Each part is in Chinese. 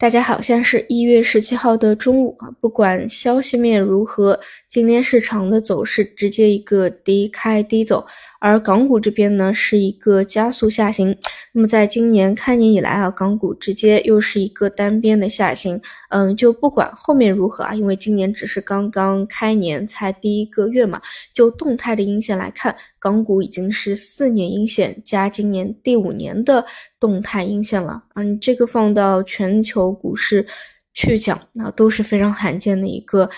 大家好，现在是一月十七号的中午啊，不管消息面如何，今天市场的走势直接一个低开低走。而港股这边呢，是一个加速下行。那么在今年开年以来啊，港股直接又是一个单边的下行。嗯，就不管后面如何啊，因为今年只是刚刚开年才第一个月嘛。就动态的阴线来看，港股已经是四年阴线加今年第五年的动态阴线了。嗯，这个放到全球股市去讲，那都是非常罕见的一个。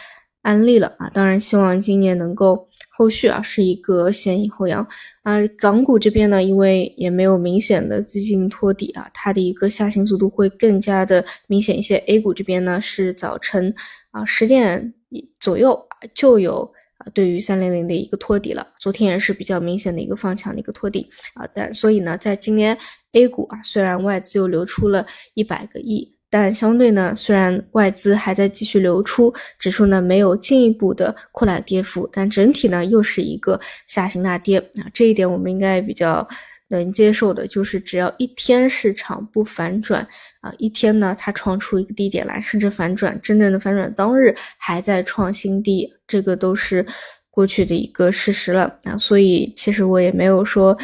案例了啊，当然希望今年能够后续啊是一个先抑后扬啊。港股这边呢，因为也没有明显的资金托底啊，它的一个下行速度会更加的明显一些。A 股这边呢是早晨啊十点左右就有啊对于三零零的一个托底了，昨天也是比较明显的一个放强的一个托底啊。但所以呢，在今年 A 股啊，虽然外资又流出了一百个亿。但相对呢，虽然外资还在继续流出，指数呢没有进一步的扩大跌幅，但整体呢又是一个下行大跌啊。这一点我们应该比较能接受的，就是只要一天市场不反转啊，一天呢它创出一个低点来，甚至反转，真正的反转当日还在创新低，这个都是过去的一个事实了啊。所以其实我也没有说。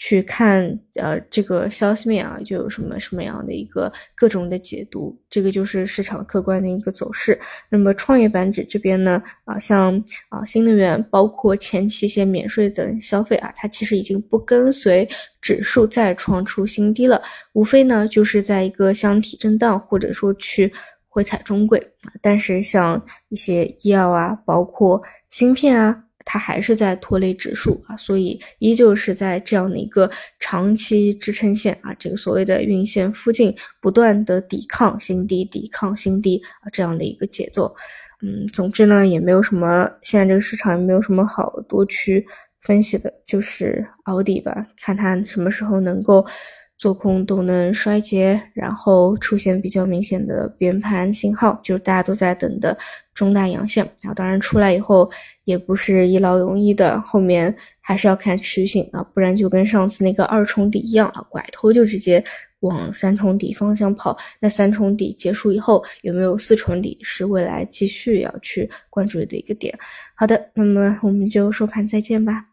去看呃这个消息面啊，就有什么什么样的一个各种的解读，这个就是市场客观的一个走势。那么创业板指这边呢，啊像啊新能源，包括前期一些免税等消费啊，它其实已经不跟随指数再创出新低了，无非呢就是在一个箱体震荡，或者说去回踩中轨。但是像一些医药啊，包括芯片啊。它还是在拖累指数啊，所以依旧是在这样的一个长期支撑线啊，这个所谓的运线附近不断的抵抗新低，抵抗新低啊这样的一个节奏。嗯，总之呢，也没有什么，现在这个市场也没有什么好多去分析的，就是熬底吧，看它什么时候能够。做空动能衰竭，然后出现比较明显的边盘信号，就是大家都在等的中大阳线。然后当然出来以后也不是一劳永逸的，后面还是要看持续性啊，不然就跟上次那个二重底一样啊，拐头就直接往三重底方向跑。那三重底结束以后有没有四重底，是未来继续要去关注的一个点。好的，那么我们就收盘再见吧。